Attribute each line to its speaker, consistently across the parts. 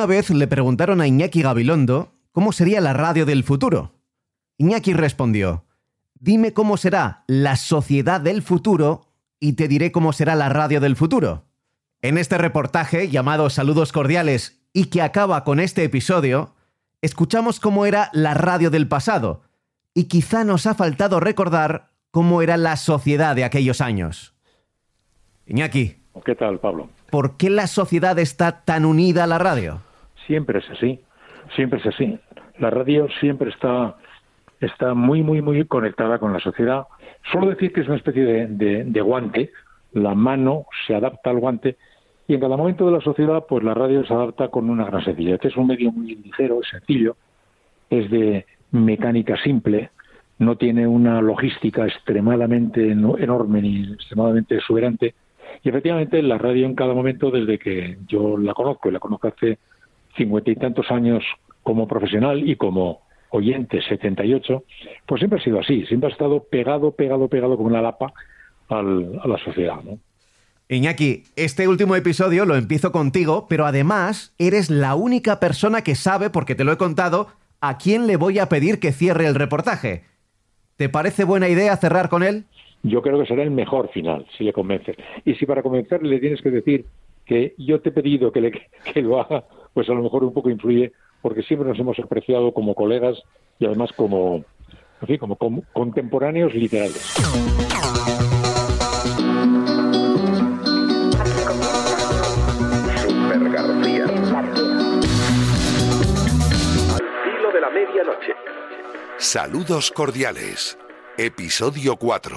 Speaker 1: Una vez le preguntaron a Iñaki Gabilondo cómo sería la radio del futuro. Iñaki respondió, dime cómo será la sociedad del futuro y te diré cómo será la radio del futuro. En este reportaje llamado Saludos Cordiales y que acaba con este episodio, escuchamos cómo era la radio del pasado y quizá nos ha faltado recordar cómo era la sociedad de aquellos años. Iñaki.
Speaker 2: ¿Qué tal, Pablo?
Speaker 1: ¿Por qué la sociedad está tan unida a la radio?
Speaker 2: Siempre es así, siempre es así. La radio siempre está, está muy, muy, muy conectada con la sociedad. Solo decir que es una especie de, de guante, la mano se adapta al guante y en cada momento de la sociedad, pues la radio se adapta con una gran sencillez. Es un medio muy ligero, sencillo, es de mecánica simple, no tiene una logística extremadamente enorme ni extremadamente exuberante. Y efectivamente la radio en cada momento, desde que yo la conozco, y la conozco hace cincuenta y tantos años como profesional y como oyente, 78, pues siempre ha sido así, siempre ha estado pegado, pegado, pegado como una lapa a la sociedad. ¿no?
Speaker 1: Iñaki, este último episodio lo empiezo contigo, pero además eres la única persona que sabe, porque te lo he contado, a quién le voy a pedir que cierre el reportaje. ¿Te parece buena idea cerrar con él?
Speaker 2: Yo creo que será el mejor final, si le convences. Y si para convencerle le tienes que decir que yo te he pedido que, le, que lo haga, pues a lo mejor un poco influye, porque siempre nos hemos apreciado como colegas y además como, como, como contemporáneos literales.
Speaker 3: Super García. Al filo de la medianoche.
Speaker 4: Saludos cordiales. Episodio 4.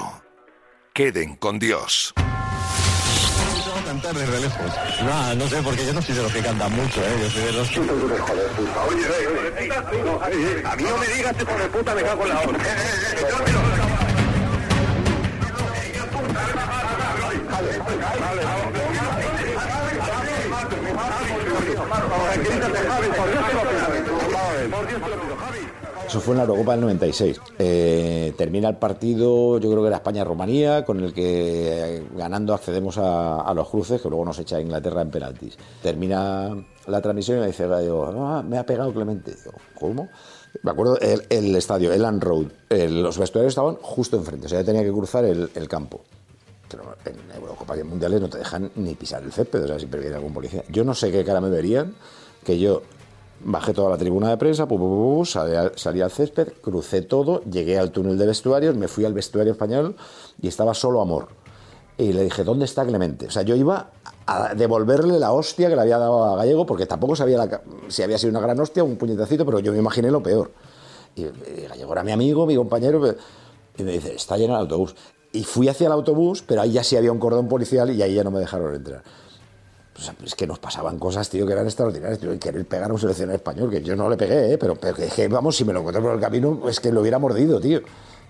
Speaker 4: Queden con Dios.
Speaker 5: Cantar desde lejos. No, no sé, porque yo no soy de los que cantan mucho, ¿eh? Yo soy de los que... puta. Oye, oye, a mí no me digas hijo de puta, me cago en la hora.
Speaker 6: Eso fue en la Eurocopa del 96. Eh, termina el partido, yo creo que era España-Rumanía, con el que eh, ganando accedemos a, los cruces, que luego nos echa Inglaterra en penaltis. Termina la transmisión y me dice, ah, me ha pegado Clemente. Digo, ¿cómo? Me acuerdo, el, estadio, el Land Road, los vestuarios estaban justo enfrente, o sea, yo tenía que cruzar el, campo. Pero en Eurocopa y Mundiales no te dejan ni pisar el césped, o sea, si viene algún policía. Yo no sé qué cara me verían que yo Bajé toda la tribuna de prensa, salí, al césped, crucé todo, llegué al túnel de vestuarios, me fui al vestuario español y estaba solo Amor. Y le dije, ¿dónde está Clemente? O sea, yo iba a devolverle la hostia que le había dado a Gallego, porque tampoco sabía si había sido una gran hostia o un puñetacito, pero yo me imaginé lo peor. Y, Gallego era mi amigo, mi compañero, y me dice, está lleno el autobús. Y fui hacia el autobús, pero ahí ya sí había un cordón policial y ahí ya no me dejaron entrar. Es que nos pasaban cosas, tío, que eran extraordinarias, tío, y querer pegar a un seleccionador español, que yo no le pegué, ¿eh? pero, pero que, vamos, si me lo encontré por el camino, es que lo hubiera mordido, tío.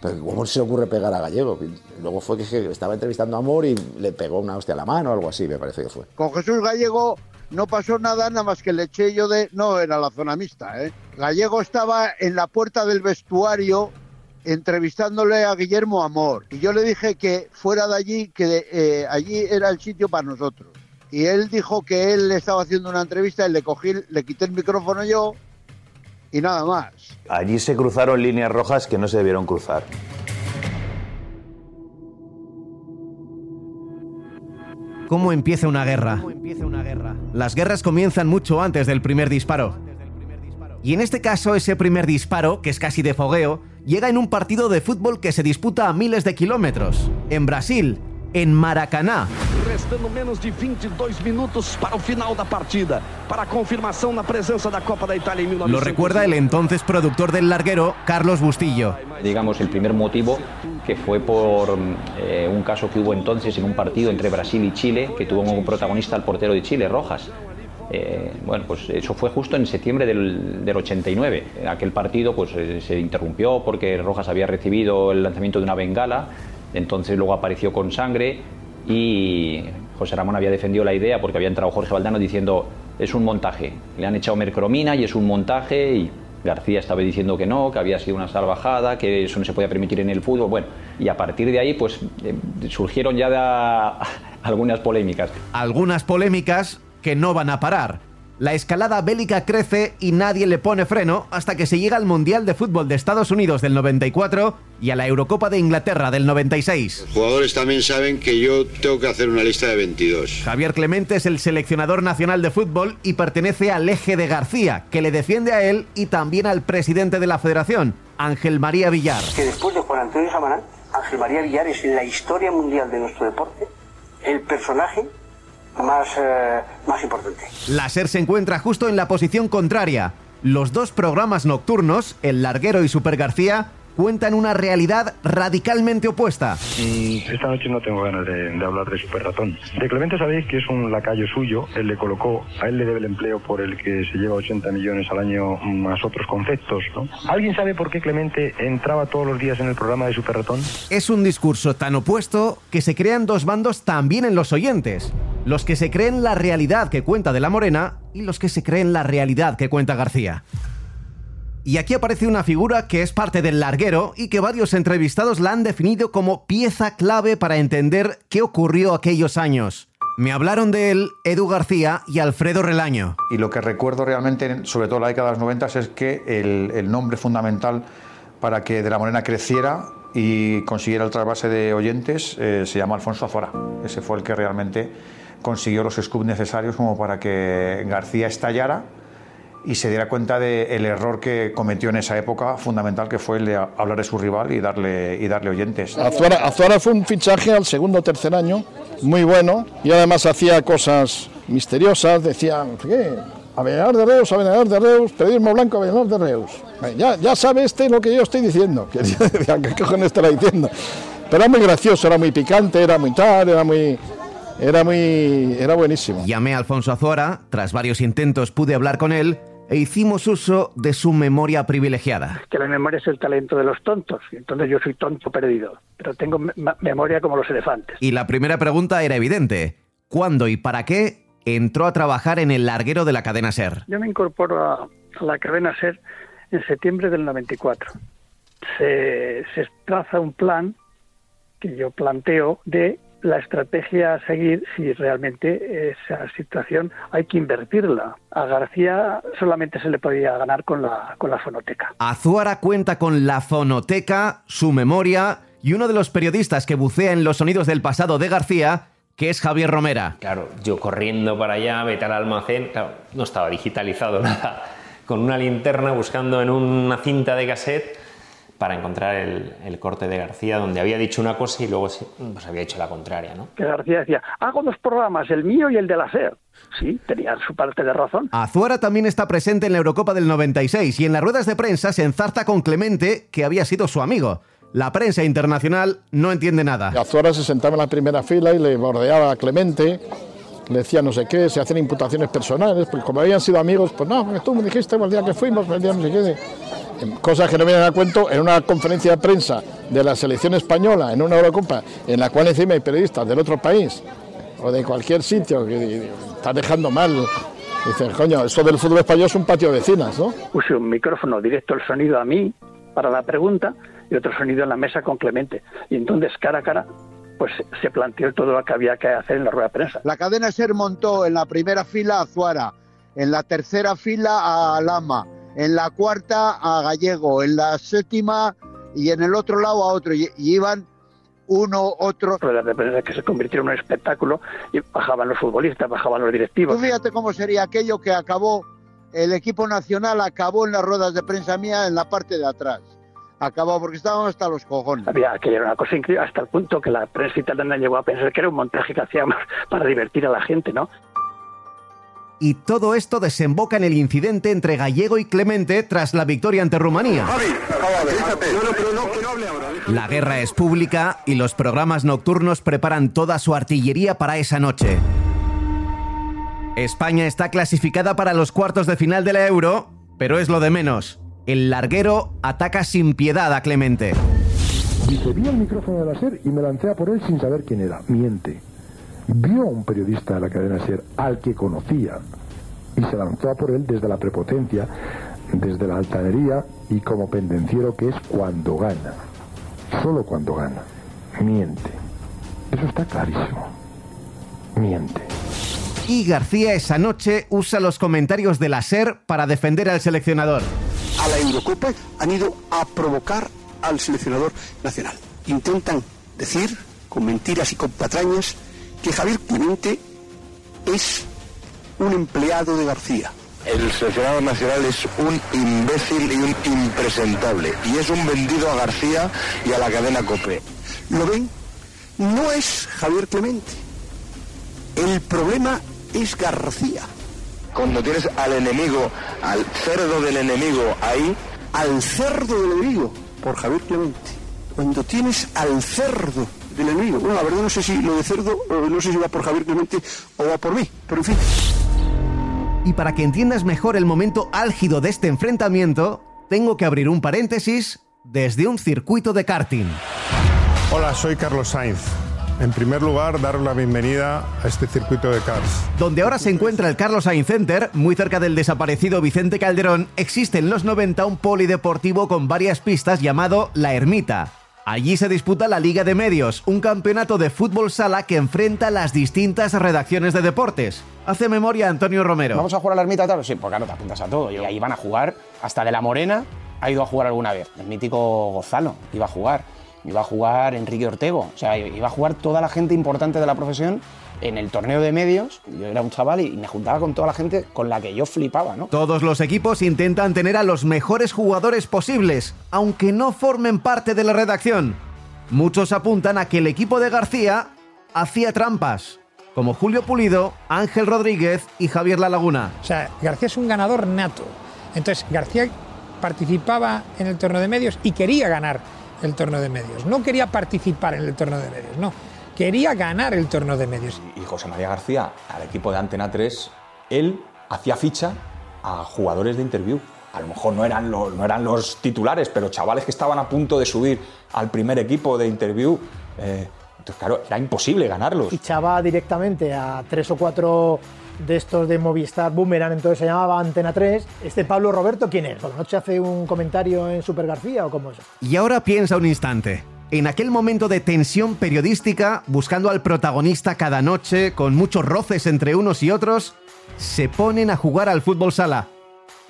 Speaker 6: Pero ¿cómo se ocurre pegar a Gallego? luego fue que estaba entrevistando a Amor y le pegó una hostia a la mano o algo así, me parece que fue.
Speaker 7: Con Jesús Gallego no pasó nada, nada más que le eché yo de... No, era la zona mixta, ¿eh? Gallego estaba en la puerta del vestuario entrevistándole a Guillermo Amor. Y yo le dije que fuera de allí, que eh, allí era el sitio para nosotros y él dijo que él estaba haciendo una entrevista y le cogí, le quité el micrófono yo y nada más.
Speaker 8: Allí se cruzaron líneas rojas que no se debieron cruzar.
Speaker 1: ¿Cómo empieza una guerra? Las guerras comienzan mucho antes del primer disparo. Y en este caso, ese primer disparo, que es casi de fogueo, llega en un partido de fútbol que se disputa a miles de kilómetros, en Brasil, en Maracaná.
Speaker 9: Restando menos de 22 minutos para el final la partida, para confirmación la presencia de la Copa de Italia en
Speaker 1: Lo recuerda el entonces productor del larguero, Carlos Bustillo.
Speaker 10: Digamos, el primer motivo que fue por eh, un caso que hubo entonces en un partido entre Brasil y Chile, que tuvo como protagonista al portero de Chile, Rojas. Eh, bueno, pues eso fue justo en septiembre del, del 89. Aquel partido pues, eh, se interrumpió porque Rojas había recibido el lanzamiento de una bengala entonces luego apareció con sangre y José Ramón había defendido la idea porque había entrado Jorge Valdano diciendo es un montaje, le han echado mercromina y es un montaje y García estaba diciendo que no, que había sido una salvajada, que eso no se podía permitir en el fútbol. Bueno, y a partir de ahí pues eh, surgieron ya algunas polémicas.
Speaker 1: Algunas polémicas que no van a parar. La escalada bélica crece y nadie le pone freno hasta que se llega al Mundial de Fútbol de Estados Unidos del 94 y a la Eurocopa de Inglaterra del 96.
Speaker 11: Los jugadores también saben que yo tengo que hacer una lista de 22.
Speaker 1: Javier Clemente es el seleccionador nacional de fútbol y pertenece al eje de García, que le defiende a él y también al presidente de la federación, Ángel María Villar.
Speaker 12: Que después de Juan Antonio Samaná, Ángel María Villar es en la historia mundial de nuestro deporte el personaje más, eh, más importante.
Speaker 1: La SER se encuentra justo en la posición contraria. Los dos programas nocturnos, El Larguero y Super García, cuentan una realidad radicalmente opuesta.
Speaker 13: Esta noche no tengo ganas de, de hablar de Super Ratón. De Clemente sabéis que es un lacayo suyo. Él le colocó, a él le debe el empleo por el que se lleva 80 millones al año más otros conceptos. ¿no? ¿Alguien sabe por qué Clemente entraba todos los días en el programa de Super Ratón?
Speaker 1: Es un discurso tan opuesto que se crean dos bandos también en los oyentes. Los que se creen la realidad que cuenta de la Morena y los que se creen la realidad que cuenta García. Y aquí aparece una figura que es parte del larguero y que varios entrevistados la han definido como pieza clave para entender qué ocurrió aquellos años. Me hablaron de él Edu García y Alfredo Relaño.
Speaker 14: Y lo que recuerdo realmente, sobre todo en la década de los 90, es que el, nombre fundamental para que De la Morena creciera y consiguiera el trasvase de oyentes eh, se llama Alfonso Azora. Ese fue el que realmente consiguió los scoops necesarios como para que García estallara y se diera cuenta del error que cometió en esa época fundamental que fue el de hablar de su rival y darle, y darle oyentes.
Speaker 15: Azuara, Azuara fue un fichaje al segundo o tercer año muy bueno y además hacía cosas misteriosas, decía, qué, Avellar de Reus, Avellar de Reus, periodismo blanco, Avellar de Reus. Ya, ya sabe este lo que yo estoy diciendo, que decía, ¿qué cojones estará diciendo? Pero era muy gracioso, era muy picante, era muy tal, era muy... Era muy... era buenísimo.
Speaker 1: Llamé a Alfonso Azuara, tras varios intentos pude hablar con él e hicimos uso de su memoria privilegiada.
Speaker 16: Que la memoria es el talento de los tontos, y entonces yo soy tonto perdido, pero tengo me memoria como los elefantes.
Speaker 1: Y la primera pregunta era evidente. ¿Cuándo y para qué entró a trabajar en el larguero de la cadena SER?
Speaker 16: Yo me incorporo a, a la cadena SER en septiembre del 94. Se, se traza un plan que yo planteo de la estrategia a seguir si realmente esa situación hay que invertirla. A García solamente se le podía ganar con la, con la fonoteca.
Speaker 1: Azuara cuenta con la fonoteca, su memoria y uno de los periodistas que bucea en los sonidos del pasado de García, que es Javier Romera.
Speaker 17: Claro, yo corriendo para allá, vete al almacén, claro, no estaba digitalizado nada, con una linterna buscando en una cinta de cassette para encontrar el, el, corte de García, donde había dicho una cosa y luego pues, había hecho la contraria. ¿no?
Speaker 16: Que García decía, hago dos programas, el mío y el de la SER. Sí, tenía su parte de razón.
Speaker 1: Azuara también está presente en la Eurocopa del 96 y en las ruedas de prensa se enzarta con Clemente, que había sido su amigo. La prensa internacional no entiende nada.
Speaker 15: Azuara se sentaba en la primera fila y le bordeaba a Clemente, le decía no sé qué, se hacían imputaciones personales, porque como habían sido amigos, pues no, tú me dijiste el día que fuimos, el día no sé qué cosas que no vienen a cuento en una conferencia de prensa de la selección española, en una Eurocopa, en la cual encima hay periodistas del otro país o de cualquier sitio que está dejando mal. Dices, coño, esto del fútbol español es un patio de vecinas, ¿no?
Speaker 16: Puse un micrófono directo el sonido a mí para la pregunta y otro sonido en la mesa con Clemente. Y entonces, cara a cara, pues se planteó todo lo que había que hacer en la rueda de prensa.
Speaker 7: La cadena SER montó en la primera fila a Zuara, en la tercera fila a Lama, en la cuarta a Gallego, en la séptima y en el otro lado a otro. Y, y iban uno, otro.
Speaker 16: Ruedas de prensa que se convirtieron en un espectáculo y bajaban los futbolistas, bajaban los directivos.
Speaker 7: Tú fíjate cómo sería aquello que acabó, el equipo nacional acabó en las ruedas de prensa mía en la parte de atrás. Acabó porque estábamos hasta los cojones.
Speaker 16: Había que era una cosa increíble hasta el punto que la prensa italiana llegó a pensar que era un montaje que hacíamos para divertir a la gente, ¿no?
Speaker 1: Y todo esto desemboca en el incidente entre Gallego y Clemente tras la victoria ante Rumanía. La guerra es pública y los programas nocturnos preparan toda su artillería para esa noche. España está clasificada para los cuartos de final de la Euro, pero es lo de menos. El larguero ataca sin piedad a Clemente.
Speaker 18: Dice, vi el micrófono de la SER y me lancé a por él sin saber quién era. Miente vio a un periodista de la cadena SER al que conocía y se lanzó a por él desde la prepotencia, desde la altanería y como pendenciero que es cuando gana. Solo cuando gana. Miente. Eso está clarísimo. Miente.
Speaker 1: Y García esa noche usa los comentarios de la SER para defender al seleccionador.
Speaker 12: A la Eurocopa han ido a provocar al seleccionador nacional. Intentan decir, con mentiras y con patrañas, que Javier Clemente es un empleado de García.
Speaker 17: El seleccionador nacional es un imbécil y un impresentable. Y es un vendido a García y a la cadena COPE.
Speaker 12: ¿Lo ven? No es Javier Clemente. El problema es García.
Speaker 17: Cuando tienes al enemigo, al cerdo del enemigo ahí,
Speaker 12: Al cerdo del enemigo, por Javier Clemente. Cuando tienes al cerdo del enemigo. Bueno, la verdad no sé si lo de cerdo, eh, no sé si va por Javier Clemente o va por mí, pero en fin.
Speaker 1: Y para que entiendas mejor el momento álgido de este enfrentamiento, tengo que abrir un paréntesis desde un circuito de karting.
Speaker 19: Hola, soy Carlos Sainz. En primer lugar, daros la bienvenida a este circuito de cars.
Speaker 1: Donde ahora se encuentra el Carlos Sainz Center, muy cerca del desaparecido Vicente Calderón, existe en los 90 un polideportivo con varias pistas llamado La Ermita. Allí se disputa la Liga de Medios, un campeonato de fútbol sala que enfrenta las distintas redacciones de deportes. Hace memoria Antonio Romero.
Speaker 20: ¿Vamos a jugar a la ermita tal? Sí, pues claro, te apuntas a todo. Y ahí van a jugar. Hasta de la Morena ha ido a jugar alguna vez. El mítico Gonzalo iba a jugar. Iba a jugar Enrique Ortego. O sea, iba a jugar toda la gente importante de la profesión en el torneo de medios. Yo era un chaval y me juntaba con toda la gente con la que yo flipaba, ¿no?
Speaker 1: Todos los equipos intentan tener a los mejores jugadores posibles, aunque no formen parte de la redacción. Muchos apuntan a que el equipo de García hacía trampas, como Julio Pulido, Ángel Rodríguez y Javier La Laguna.
Speaker 21: O sea, García es un ganador nato. Entonces, García participaba en el torneo de medios y quería ganar el torneo de medios. No quería participar en el torneo de medios, no. Quería ganar el torneo de medios.
Speaker 10: Y José María García, al equipo de Antena 3, él hacía ficha a jugadores de interview. A lo mejor no eran, los, no eran los titulares, pero chavales que estaban a punto de subir al primer equipo de interview. eh, entonces, claro, era imposible ganarlos.
Speaker 22: Fichaba directamente a tres o cuatro de estos de Movistar Boomerang, entonces se llamaba Antena 3. ¿Este Pablo Roberto quién es? ¿Por la noche hace un comentario en Super García o cómo es?
Speaker 1: Y ahora piensa un instante. En aquel momento de tensión periodística, buscando al protagonista cada noche, con muchos roces entre unos y otros, se ponen a jugar al fútbol sala.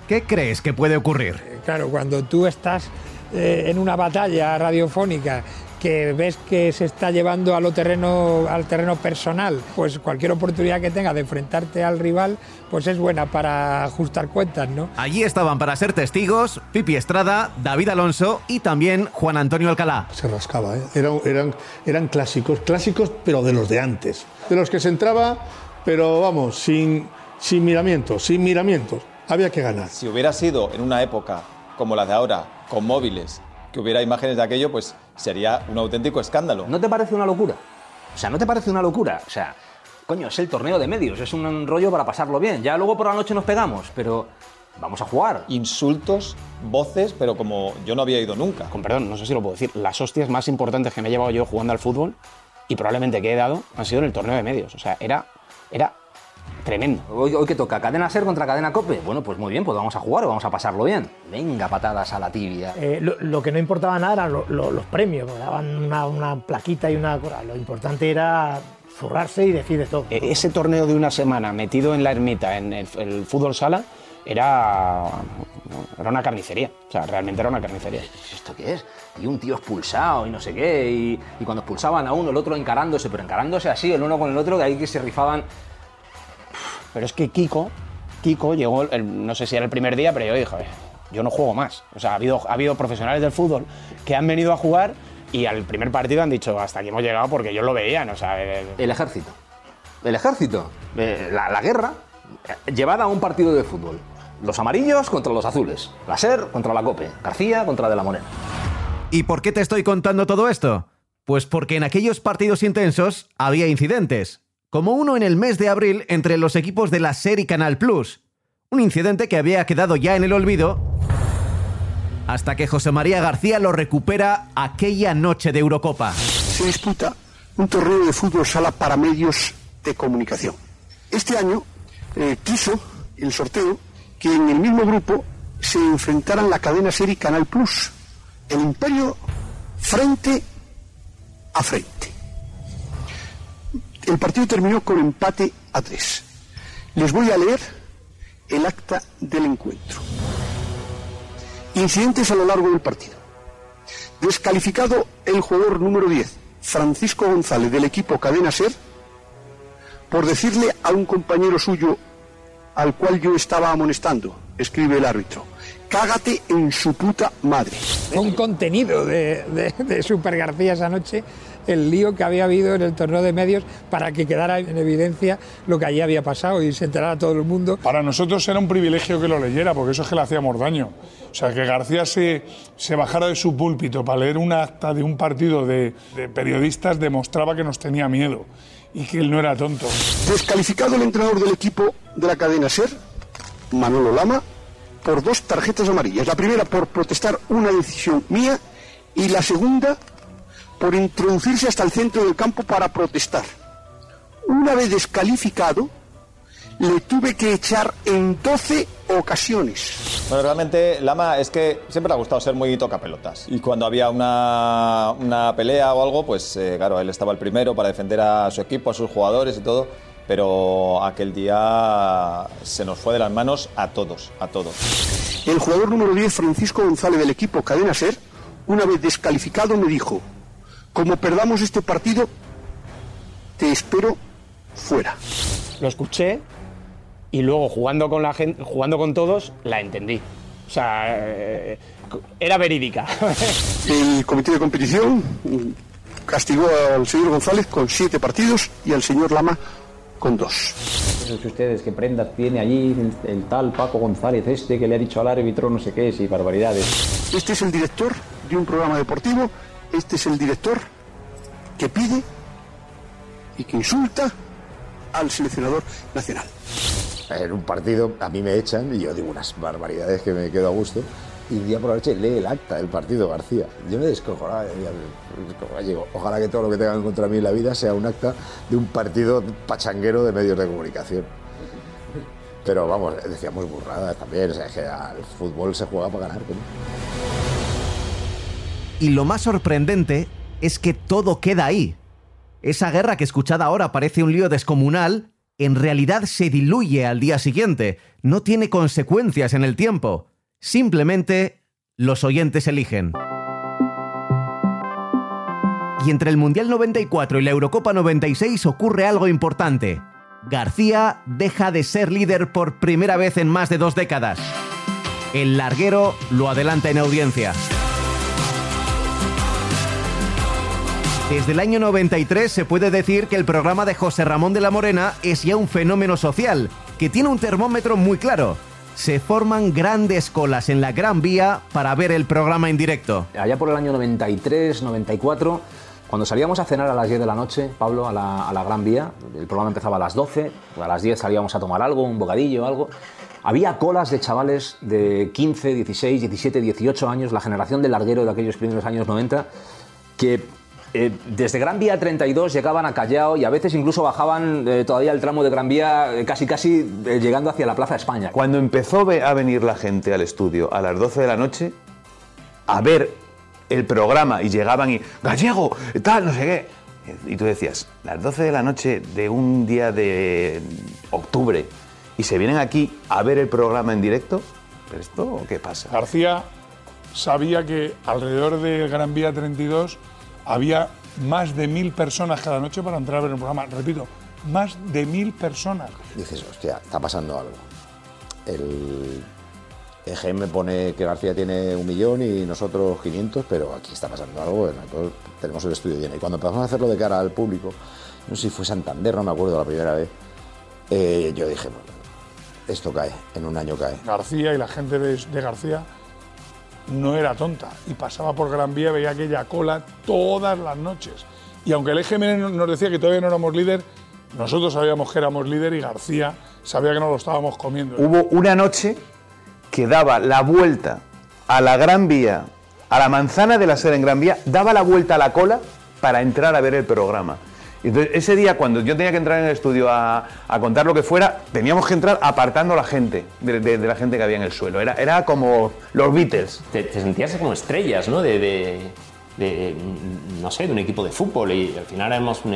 Speaker 1: ¿Qué crees que puede ocurrir?
Speaker 21: Claro, cuando tú estás eh, en una batalla radiofónica que ves que se está llevando a lo terreno, al terreno personal, pues cualquier oportunidad que tenga de enfrentarte al rival, pues es buena para ajustar cuentas, ¿no?
Speaker 1: Allí estaban para ser testigos Pipi Estrada, David Alonso y también Juan Antonio Alcalá.
Speaker 23: Se rascaba, ¿eh? Eran, eran, eran clásicos, clásicos pero de los de antes. De los que se entraba, pero vamos, sin, sin miramientos, sin miramientos. Había que ganar.
Speaker 24: Si hubiera sido en una época como la de ahora, con móviles, que hubiera imágenes de aquello, pues sería un auténtico escándalo.
Speaker 25: ¿No te parece una locura? O sea, ¿no te parece una locura? O sea, coño, es el torneo de medios, es un rollo para pasarlo bien. Ya luego por la noche nos pegamos, pero vamos a jugar.
Speaker 24: Insultos, voces, pero como yo no había ido nunca.
Speaker 20: Con perdón, no sé si lo puedo decir. Las hostias más importantes que me he llevado yo jugando al fútbol y probablemente que he dado han sido en el torneo de medios. O sea, era, era tremendo.
Speaker 25: Hoy, hoy que toca, cadena ser contra cadena cope. Bueno, pues muy bien, pues vamos a jugar, vamos a pasarlo bien. Venga, patadas a la tibia.
Speaker 22: Eh, lo, lo que no importaba nada eran lo- lo- los premios, me daban una, una plaquita y una cosa. Lo importante era zurrarse y decir de todo.
Speaker 20: E- Ese torneo de una semana metido en la ermita, en el, el fútbol sala, era, era una carnicería. O sea, realmente era una carnicería.
Speaker 25: ¿Esto qué es? Y un tío expulsado y no sé qué. Y, y cuando expulsaban a uno, el otro encarándose, pero encarándose así, el uno con el otro, de ahí que se rifaban.
Speaker 20: Pero es que Kiko, Kiko llegó, el- no sé si era el primer día, pero yo dije, "Oye, yo no juego más. O sea, ha habido, ha habido profesionales del fútbol que han venido a jugar y al primer partido han dicho, hasta aquí hemos llegado porque ellos lo veían. O sea, eh,
Speaker 25: El ejército. El ejército. Eh, la, la guerra eh, llevada a un partido de fútbol. Los amarillos contra los azules. La SER contra la COPE. García contra De la Morena.
Speaker 1: ¿Y por qué te estoy contando todo esto? Pues porque en aquellos partidos intensos había incidentes, como uno en el mes de abril entre los equipos de la SER y Canal Plus. Un incidente que había quedado ya en el olvido hasta que José María García lo recupera aquella noche de Eurocopa.
Speaker 12: se disputa un torneo de fútbol sala para medios de comunicación. Este año eh, quiso el sorteo que en el mismo grupo se enfrentaran la cadena serie Canal Plus, el Imperio frente a frente. El partido terminó con empate a tres. Les voy a leer el acta del encuentro. Incidentes a lo largo del partido. Descalificado el jugador número 10, Francisco González, del equipo Cadena Ser, por decirle a un compañero suyo al cual yo estaba amonestando, escribe el árbitro, cágate en su puta madre.
Speaker 21: Un contenido de, de Super García esa noche, el lío que había habido en el torneo de medios para que quedara en evidencia lo que allí había pasado y se enterara todo el mundo.
Speaker 26: Para nosotros era un privilegio que lo leyera, porque eso es que le hacíamos daño. O sea, que García se, se bajara de su púlpito para leer un acta de un partido de, de periodistas demostraba que nos tenía miedo y que él no era tonto.
Speaker 12: Descalificado el entrenador del equipo de la cadena Ser, Manolo Lama, por dos tarjetas amarillas. La primera por protestar una decisión mía y la segunda por introducirse hasta el centro del campo para protestar. Una vez descalificado, le tuve que echar en 12 ocasiones.
Speaker 24: Bueno, realmente Lama es que siempre le ha gustado ser muy tocapelotas. Y cuando había una, una pelea o algo, pues eh, claro, él estaba el primero para defender a su equipo, a sus jugadores y todo. Pero aquel día se nos fue de las manos a todos, a todos.
Speaker 12: El jugador número 10, Francisco González del equipo Cadena Ser, una vez descalificado me dijo, como perdamos este partido, te espero fuera.
Speaker 20: Lo escuché y luego jugando con la gente, jugando con todos, la entendí. O sea, eh, era verídica.
Speaker 12: El comité de competición castigó al señor González con siete partidos y al señor Lama con dos.
Speaker 10: Que ustedes, que prendas tiene allí el, el, tal Paco González este que le ha dicho al árbitro no sé qué, y barbaridades.
Speaker 12: Este es el director de un programa deportivo, este es el director que pide y que insulta al seleccionador nacional.
Speaker 6: En un partido a mí me echan y yo digo unas barbaridades que me quedo a gusto. Y día por la noche lee el acta del partido García. Yo me descojonaba. Digo, ojalá que todo lo que tengan contra mí en la vida sea un acta de un partido pachanguero de medios de comunicación. Pero vamos, decíamos burradas también. O sea, que al fútbol se juega para ganar.
Speaker 1: Y lo más sorprendente es que todo queda ahí. Esa guerra que escuchad ahora parece un lío descomunal, en realidad se diluye al día siguiente, no tiene consecuencias en el tiempo. Simplemente los oyentes eligen. Y entre el Mundial 94 y la Eurocopa 96 ocurre algo importante. García deja de ser líder por primera vez en más de dos décadas. El larguero lo adelanta en audiencia. Desde el año 93 se puede decir que el programa de José Ramón de la Morena es ya un fenómeno social, que tiene un termómetro muy claro. Se forman grandes colas en la Gran Vía para ver el programa en directo.
Speaker 10: Allá por el año 93, 94, cuando salíamos a cenar a las 10 de la noche, Pablo, a la, a la Gran Vía, el programa empezaba a las 12, a las 10 salíamos a tomar algo, un bocadillo, algo. Había colas de chavales de 15, 16, 17, 18 años, la generación del larguero de aquellos primeros años 90, que eh, desde Gran Vía 32 llegaban a Callao y a veces incluso bajaban eh, todavía el tramo de Gran Vía eh, casi casi llegando hacia la Plaza España.
Speaker 8: Cuando empezó a venir la gente al estudio a las 12 de la noche a ver el programa y llegaban y gallego, tal, no sé qué. Y tú decías, las 12 de la noche de un día de octubre y se vienen aquí a ver el programa en directo, ¿pero esto qué pasa?
Speaker 26: García sabía que alrededor de Gran Vía 32 había más de mil personas cada noche para entrar a ver el programa. Repito, más de mil personas.
Speaker 6: Dices, hostia, está pasando algo. El EGM pone que García tiene un millón y nosotros 500, pero aquí está pasando algo. Tenemos el estudio lleno. Y cuando empezamos a hacerlo de cara al público, no sé si fue Santander, no me acuerdo la primera vez, eh, yo dije, bueno, esto cae, en un año cae.
Speaker 26: García y la gente de, de García no era tonta y pasaba por Gran Vía, veía aquella cola todas las noches. Y aunque el EGM nos decía que todavía no éramos líder, nosotros sabíamos que éramos líder y García sabía que no lo estábamos comiendo.
Speaker 8: Hubo una noche que daba la vuelta a la Gran Vía, a la manzana de la sede en Gran Vía, daba la vuelta a la cola para entrar a ver el programa. Entonces, ese día, cuando yo tenía que entrar en el estudio a, a contar lo que fuera, teníamos que entrar apartando a la gente, de, de, de, la gente que había en el suelo. Era, era como los Beatles.
Speaker 17: Te, te sentías como estrellas, ¿no? De, de, de, no sé, de un equipo de fútbol y al final éramos un,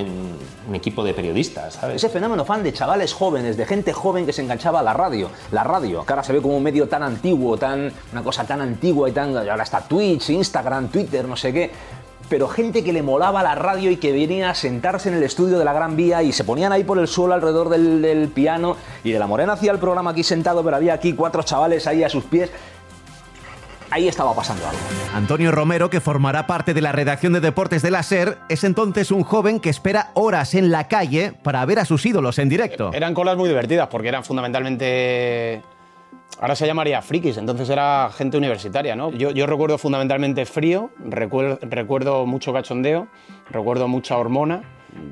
Speaker 17: un equipo de periodistas, ¿sabes?
Speaker 25: Ese fenómeno fan de chavales jóvenes, de gente joven que se enganchaba a la radio. La radio, que ahora se ve como un medio tan antiguo, tan, una cosa tan antigua y tan. Ahora está Twitch, Instagram, Twitter, no sé qué. Pero gente que le molaba la radio y que venía a sentarse en el estudio de la Gran Vía y se ponían ahí por el suelo alrededor del, del piano. Y de la Morena hacía el programa aquí sentado, pero había aquí cuatro chavales ahí a sus pies. Ahí estaba pasando algo.
Speaker 1: Antonio Romero, que formará parte de la redacción de deportes de la SER, es entonces un joven que espera horas en la calle para ver a sus ídolos en directo.
Speaker 20: Eran colas muy divertidas porque eran fundamentalmente. Ahora se llamaría frikis, entonces era gente universitaria, ¿no? Yo, yo recuerdo fundamentalmente frío, recuerdo, recuerdo mucho cachondeo, recuerdo mucha hormona.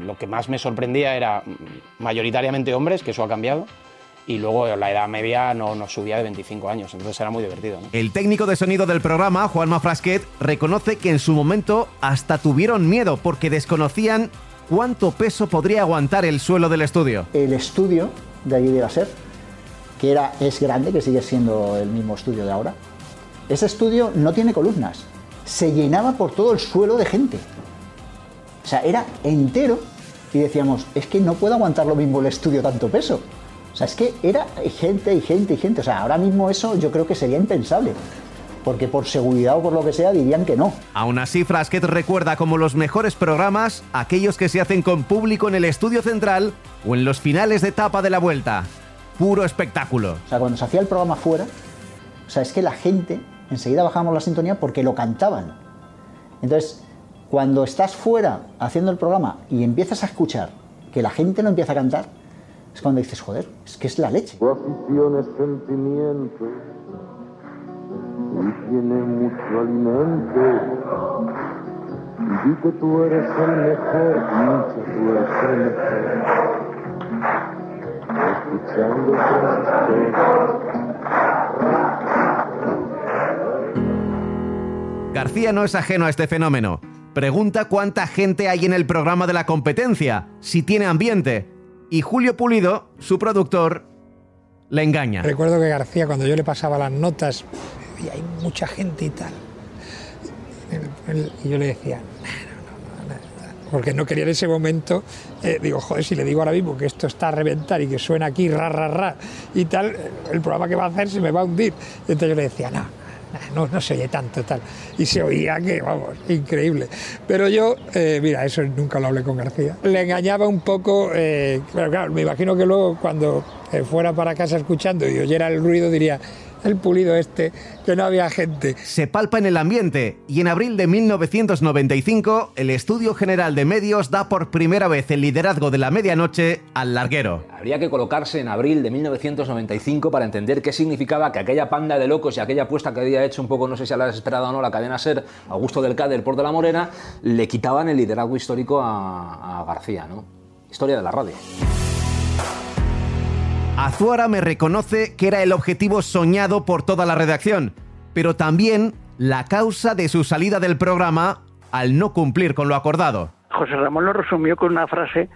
Speaker 20: Lo que más me sorprendía era mayoritariamente hombres, que eso ha cambiado. Y luego la edad media no, no subía de 25 años, entonces era muy divertido. ¿no?
Speaker 1: El técnico de sonido del programa, Juanma Frasquet, reconoce que en su momento hasta tuvieron miedo porque desconocían cuánto peso podría aguantar el suelo del estudio.
Speaker 27: El estudio de allí de la SER, que era, es grande, que sigue siendo el mismo estudio de ahora, ese estudio no tiene columnas, se llenaba por todo el suelo de gente. O sea, era entero y decíamos, es que no puede aguantar lo mismo el estudio tanto peso. O sea, es que era gente y gente y gente. O sea, ahora mismo eso yo creo que sería impensable. Porque por seguridad o por lo que sea dirían que no.
Speaker 1: Aún así, Frasquet recuerda como los mejores programas aquellos que se hacen con público en el estudio central o en los finales de etapa de la vuelta. Puro espectáculo.
Speaker 27: O sea, cuando se hacía el programa fuera, o sea, es que la gente enseguida bajábamos la sintonía porque lo cantaban. Entonces, cuando estás fuera haciendo el programa y empiezas a escuchar que la gente no empieza a cantar, es cuando dices, joder, es que es la leche.
Speaker 28: Tu afición es sentimiento y tiene mucho alimento. Di que tú eres el mejor, Nietzsche, tú eres el mejor.
Speaker 1: García no es ajeno a este fenómeno. Pregunta cuánta gente hay en el programa de la competencia, si tiene ambiente. Y Julio Pulido, su productor, le engaña.
Speaker 21: Recuerdo que García, cuando yo le pasaba las notas, y hay mucha gente y tal. Y yo le decía, porque no quería en ese momento, eh, digo, joder, si le digo ahora mismo que esto está a reventar y que suena aquí, ra, ra, ra, y tal, el programa que va a hacer se me va a hundir. Entonces yo le decía, no, no, no se oye tanto, tal. Y se oía que, vamos, increíble. Pero yo, eh, mira, eso nunca lo hablé con García. Le engañaba un poco, eh, pero claro, me imagino que luego cuando eh, fuera para casa escuchando y oyera el ruido diría, el pulido este, que no había gente.
Speaker 1: Se palpa en el ambiente y en abril de 1995 el Estudio General de Medios da por primera vez el liderazgo de la medianoche al larguero.
Speaker 25: Habría que colocarse en abril de 1995 para entender qué significaba que aquella panda de locos y aquella apuesta que había hecho un poco, no sé si a la desesperada o no, la cadena SER, Augusto del Cáder por de la Morena, le quitaban el liderazgo histórico a, a García, ¿no? Historia de la radio.
Speaker 1: Azuara me reconoce que era el objetivo soñado por toda la redacción, pero también la causa de su salida del programa al no cumplir con lo acordado.
Speaker 16: José Ramón lo resumió con una frase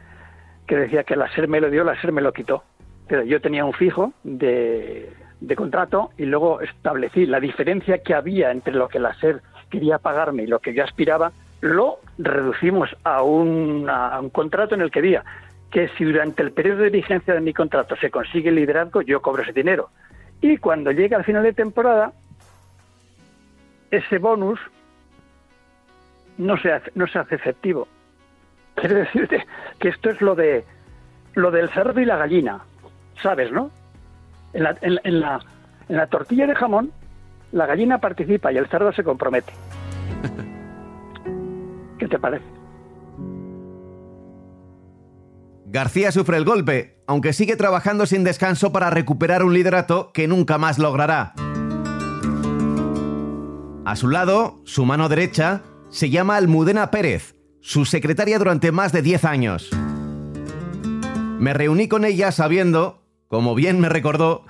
Speaker 16: que decía que la SER me lo dio, la SER me lo quitó. Pero yo tenía un fijo de, contrato y luego establecí la diferencia que había entre lo que la SER quería pagarme y lo que yo aspiraba, lo reducimos a un, a un contrato en el que decía que si durante el periodo de vigencia de mi contrato se consigue el liderazgo, yo cobro ese dinero. Y cuando llega al final de temporada, ese bonus no se hace, no se hace efectivo. Quiero decirte que esto es lo de lo del cerdo y la gallina, ¿sabes, no? En la, en, en la, en la tortilla de jamón, la gallina participa y el cerdo se compromete. ¿Qué te parece?
Speaker 1: García sufre el golpe, aunque sigue trabajando sin descanso para recuperar un liderato que nunca más logrará. A su lado, su mano derecha, se llama Almudena Pérez, su secretaria durante más de 10 años. Me reuní con ella sabiendo, como bien me recordó,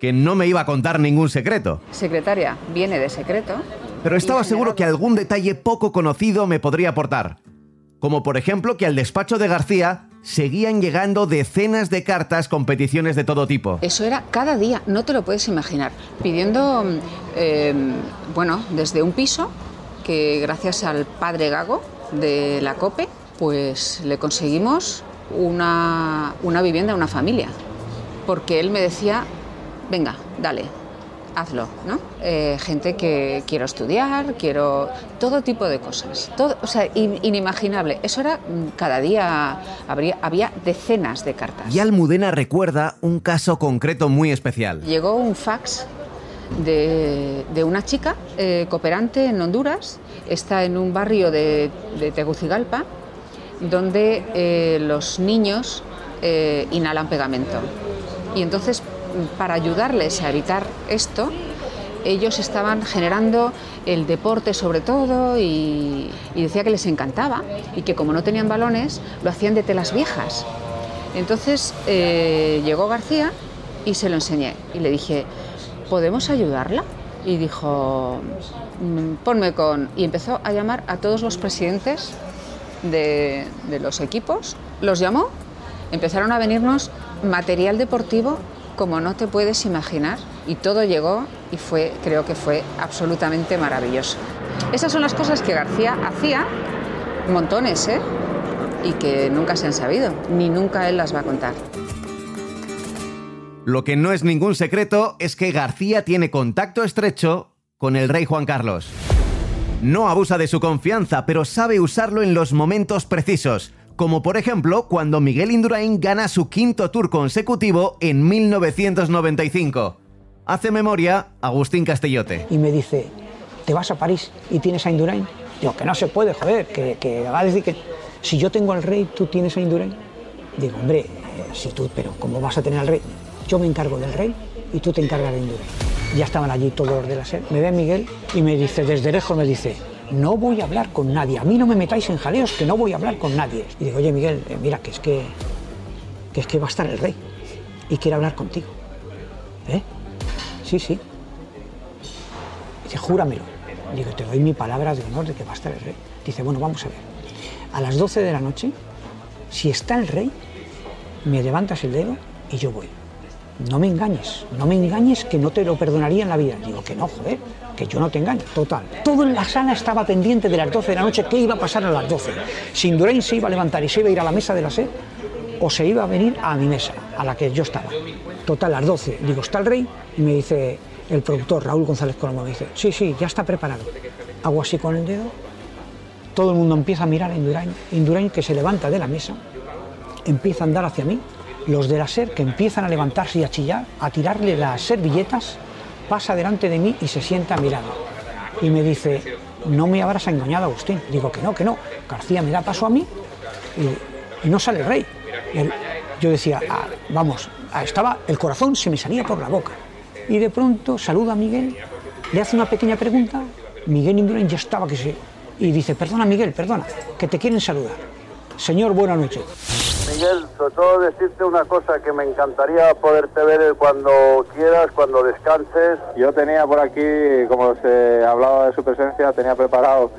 Speaker 1: que no me iba a contar ningún secreto.
Speaker 29: Secretaria, viene de secreto.
Speaker 1: Pero estaba seguro que algún detalle poco conocido me podría aportar. Como por ejemplo que al despacho de García seguían llegando decenas de cartas con peticiones de todo tipo.
Speaker 29: Eso era cada día, no te lo puedes imaginar. Pidiendo, eh, bueno, desde un piso que gracias al padre Gago de la COPE, pues le conseguimos una, una vivienda, una familia. Porque él me decía, venga, dale, hazlo, ¿no? Eh, gente que quiero estudiar, quiero todo tipo de cosas, todo, o sea, in- inimaginable. Eso era mm, cada día habría, había decenas de cartas.
Speaker 1: Y Almudena recuerda un caso concreto muy especial.
Speaker 29: Llegó un fax de, de una chica eh, cooperante en Honduras, está en un barrio de, de Tegucigalpa, donde eh, los niños inhalan pegamento. Y entonces, para ayudarles a evitar esto, ellos estaban generando el deporte sobre todo y, decía que les encantaba y que como no tenían balones, lo hacían de telas viejas. Entonces eh, llegó García y se lo enseñé y le dije, ¿podemos ayudarla? Y dijo, "Mm, ponme con... Y empezó a llamar a todos los presidentes de, de los equipos, los llamó, empezaron a venirnos material deportivo como no te puedes imaginar y todo llegó y fue, creo que fue absolutamente maravilloso. Esas son las cosas que García hacía, montones, ¿eh? Y que nunca se han sabido, ni nunca él las va a contar.
Speaker 1: Lo que no es ningún secreto es que García tiene contacto estrecho con el rey Juan Carlos. No abusa de su confianza, pero sabe usarlo en los momentos precisos, como por ejemplo cuando Miguel Indurain gana su quinto tour consecutivo en 1995. Hace memoria Agustín Castellote.
Speaker 30: y me dice, ¿te vas a París y tienes a Indurain? Digo, que no se puede, joder, que, va a decir que si yo tengo al rey, tú tienes a Indurain. Digo, hombre, eh, si tú, pero ¿cómo vas a tener al rey? Yo me encargo del rey y tú te encargas de Indurain. Ya estaban allí todos los de la SER. Me ve Miguel y me dice, desde lejos me dice, no voy a hablar con nadie, a mí no me metáis en jaleos, que no voy a hablar con nadie. Y digo, oye Miguel, eh, mira, que es que, que es que va a estar el rey y quiere hablar contigo. ¿Eh? Sí, sí. Dice, júramelo. Digo, te doy mi palabra de honor de que va a estar el rey. Dice, bueno, vamos a ver. A las 12 de la noche, si está el rey, me levantas el dedo y yo voy. No me engañes, no me engañes que no te lo perdonaría en la vida. Digo, que no, joder, que yo no te engaño. Total. Todo en la sala estaba pendiente de las 12 de la noche, qué iba a pasar a las 12. Si Indurain se iba a levantar y se iba a ir a la mesa de la sed, o se iba a venir a mi mesa, a la que yo estaba. Total, a las 12. Digo, ¿está el rey? Y me dice el productor, Raúl González Colombo, me dice, sí, sí, ya está preparado. Hago así con el dedo, todo el mundo empieza a mirar a Indurain, Indurain que se levanta de la mesa, empieza a andar hacia mí, los de la SER que empiezan a levantarse y a chillar, a tirarle las servilletas, pasa delante de mí y se sienta mirando. Y me dice, no me habrás engañado, Agustín. Digo que no, que no. García me da paso a mí y, no sale el rey. Yo decía, "Ah, vamos, ah, estaba, el corazón se me salía por la boca. Y de pronto saluda a Miguel, le hace una pequeña pregunta, Miguel Indurain ya estaba que se... Y dice, perdona Miguel, perdona, que te quieren saludar. Señor, buenas noches.
Speaker 31: Miguel, sobre todo decirte una cosa que me encantaría poderte ver cuando quieras, cuando descanses. Yo tenía por aquí, como se hablaba de su presencia, tenía preparado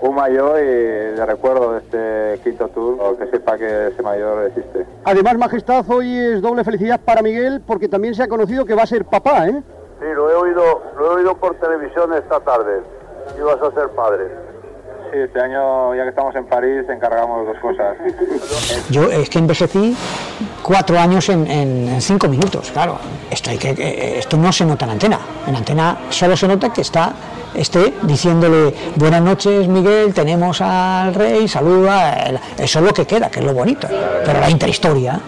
Speaker 31: un mayor y de recuerdo de este quinto tour, o que sepa que ese mayor existe.
Speaker 32: Además, Majestad, hoy es doble felicidad para Miguel porque también se ha conocido que va a ser papá, ¿eh?
Speaker 31: Sí, lo he oído, lo he oído por televisión esta tarde. Ibas a ser padre. Sí, este año, ya que estamos en París, encargamos dos cosas.
Speaker 30: Yo es que envejecí cuatro años en, en- en cinco minutos, claro. Esto, hay que, eh, esto no se nota en antena. En antena solo se nota que está esté diciéndole buenas noches Miguel, tenemos al rey, saluda, eso es lo que queda, que es lo bonito. Pero la interhistoria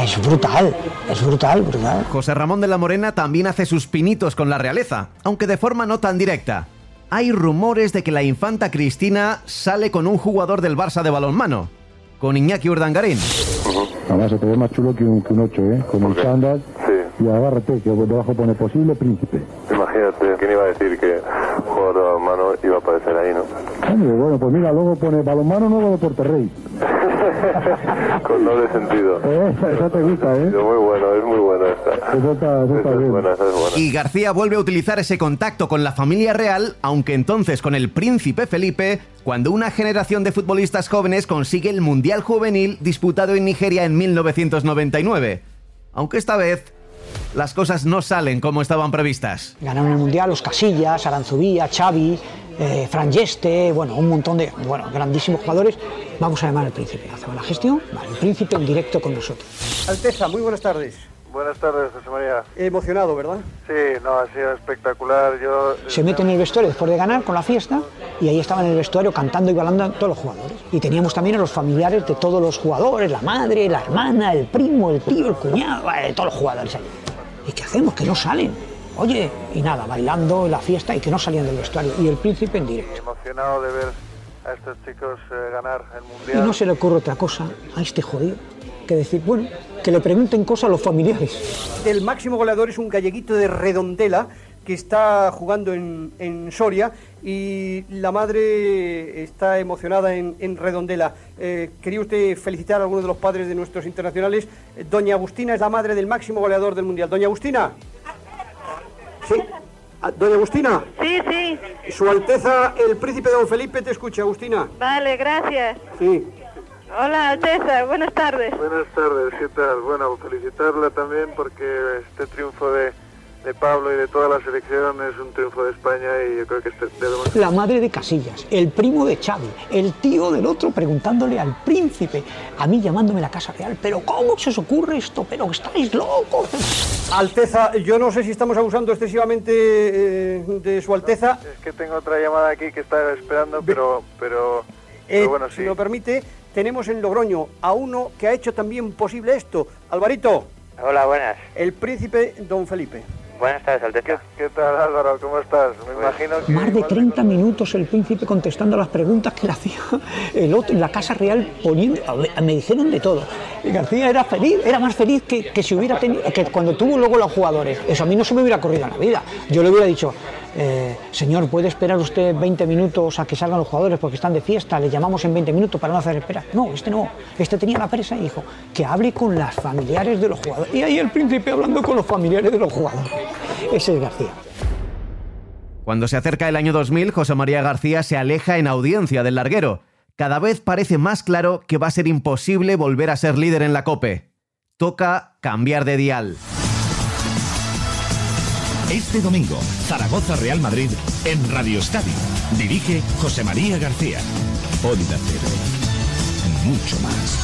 Speaker 30: es brutal, es brutal, brutal.
Speaker 1: José Ramón de la Morena también hace sus pinitos con la realeza, aunque de forma no tan directa. Hay rumores de que la infanta Cristina sale con un jugador del Barça de balonmano, con Iñaki Urdangarín.
Speaker 18: Además se te ve más chulo que un, que un 8, ¿eh? Con el chándal y agárrate, que debajo pone posible príncipe.
Speaker 11: Imagínate, ¿quién iba a decir que un jugador de balonmano iba a aparecer ahí, no?
Speaker 18: Hombre, bueno, pues mira, luego pone balonmano nuevo de Porterrey.
Speaker 11: Con doble sentido.
Speaker 18: Eh, esa te gusta, ¿eh?
Speaker 11: Muy bueno, es muy buena esta.
Speaker 18: Esa está, esa está
Speaker 11: Esa es
Speaker 18: bien.
Speaker 11: buena, esa es buena.
Speaker 1: Y García vuelve a utilizar ese contacto con la familia real, aunque entonces con el príncipe Felipe, cuando una generación de futbolistas jóvenes consigue el Mundial Juvenil disputado en Nigeria en 1999. Aunque esta vez las cosas no salen como estaban previstas.
Speaker 30: Ganaron el Mundial los Casillas, Aranzubía, Xavi, eh, Fran Yeste, bueno, un montón de bueno, grandísimos jugadores. Vamos a llamar al príncipe. Hacemos la gestión. Vale, el príncipe en directo con nosotros.
Speaker 32: Alteza, muy buenas tardes.
Speaker 31: Buenas tardes, José María.
Speaker 32: Emocionado, ¿verdad?
Speaker 31: Sí, no, ha sido espectacular. Yo
Speaker 30: Se mete en el vestuario después de ganar con la fiesta y ahí estaban en el vestuario cantando y bailando todos los jugadores. Y teníamos también a los familiares de todos los jugadores, la madre, la hermana, el primo, el tío, el cuñado, eh, todos los jugadores ahí. ¿Y qué hacemos? Que no salen. Oye, y nada, bailando en la fiesta y que no salían del vestuario. Y el príncipe en directo.
Speaker 31: emocionado de ver a estos chicos eh, ganar el
Speaker 30: Y
Speaker 31: Mundial.
Speaker 30: no se le ocurre otra cosa a este jodido que decir, bueno, que le pregunten cosas a los familiares.
Speaker 32: El máximo goleador es un galleguito de Redondela que está jugando en, en Soria y la madre está emocionada en, en Redondela. Eh, ¿Quería usted felicitar a alguno de los padres de nuestros internacionales? Doña Agustina es la madre del máximo goleador del Mundial. Doña Agustina. Sí. Ah, Doña Agustina.
Speaker 33: Sí, sí.
Speaker 32: Su Alteza, el príncipe Don Felipe, te escucha, Agustina.
Speaker 33: Vale, gracias.
Speaker 32: Sí.
Speaker 33: Hola, Alteza. Buenas tardes.
Speaker 31: Buenas tardes, ¿qué tal? Bueno, felicitarla también porque este triunfo de, de Pablo y de toda la selección es un triunfo de España y yo creo que este debemos...
Speaker 30: La madre de Casillas, el primo de Xavi, el tío del otro preguntándole al príncipe, a mí llamándome la Casa Real, pero ¿cómo se os ocurre esto? Pero estáis locos.
Speaker 32: Alteza, yo no sé si estamos abusando excesivamente eh, de su Alteza.
Speaker 31: Es que tengo otra llamada aquí que estaba esperando, pero, pero,
Speaker 32: Eh,
Speaker 31: pero bueno, sí.
Speaker 32: Si lo permite, tenemos en Logroño a uno que ha hecho también posible esto. Alvarito.
Speaker 34: Hola, buenas.
Speaker 32: El príncipe Don Felipe.
Speaker 34: Buenas tardes, Alteza.
Speaker 31: ¿Qué tal, Álvaro? ¿Cómo estás? Me imagino que...
Speaker 30: Más de 30 minutos el príncipe contestando a las preguntas que le hacía el otro en la Casa Real poniendo, me dijeron de todo. Y García era feliz, era más feliz que, que si hubiera tenido, que cuando tuvo luego los jugadores. Eso a mí no se me hubiera ocurrido en la vida. Yo le hubiera dicho, eh, señor, ¿puede esperar usted 20 minutos a que salgan los jugadores porque están de fiesta? Le llamamos en 20 minutos para no hacer esperar. No, este no. Este tenía la presa y dijo, que hable con las familiares de los jugadores. Y ahí el príncipe hablando con los familiares de los jugadores. Ese es García.
Speaker 1: Cuando se acerca el año 2000, José María García se aleja en audiencia del larguero. Cada vez parece más claro que va a ser imposible volver a ser líder en la COPE. Toca cambiar de dial.
Speaker 35: Este domingo, Zaragoza Real Madrid en Radio Estadio. Dirige José María García. Onda Cero. Mucho más.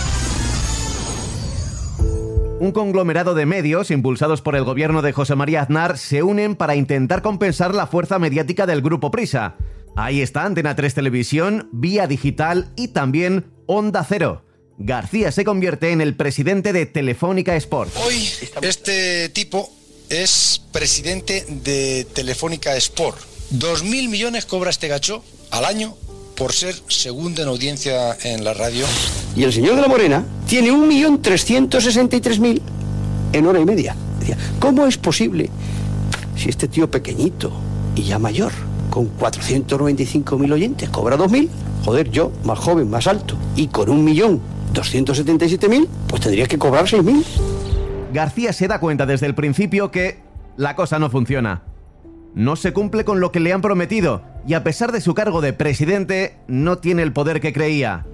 Speaker 1: Un conglomerado de medios, impulsados por el gobierno de José María Aznar, se unen para intentar compensar la fuerza mediática del grupo Prisa. Ahí está Antena 3 Televisión, Vía Digital y también Onda Cero. García se convierte en el presidente de Telefónica Sport.
Speaker 36: Hoy este tipo es presidente de Telefónica Sport. Dos mil millones cobra este gacho al año por ser segundo en audiencia en la radio.
Speaker 12: Y el señor de la Morena tiene 1.363.000 en hora y media. ¿cómo es posible si este tío pequeñito y ya mayor, con 495.000 oyentes, cobra 2.000? Joder, yo, más joven, más alto, y con 1.277.000, pues tendría que cobrar 6.000.
Speaker 1: García se da cuenta desde el principio que la cosa no funciona. No se cumple con lo que le han prometido y a pesar de su cargo de presidente no tiene el poder que creía.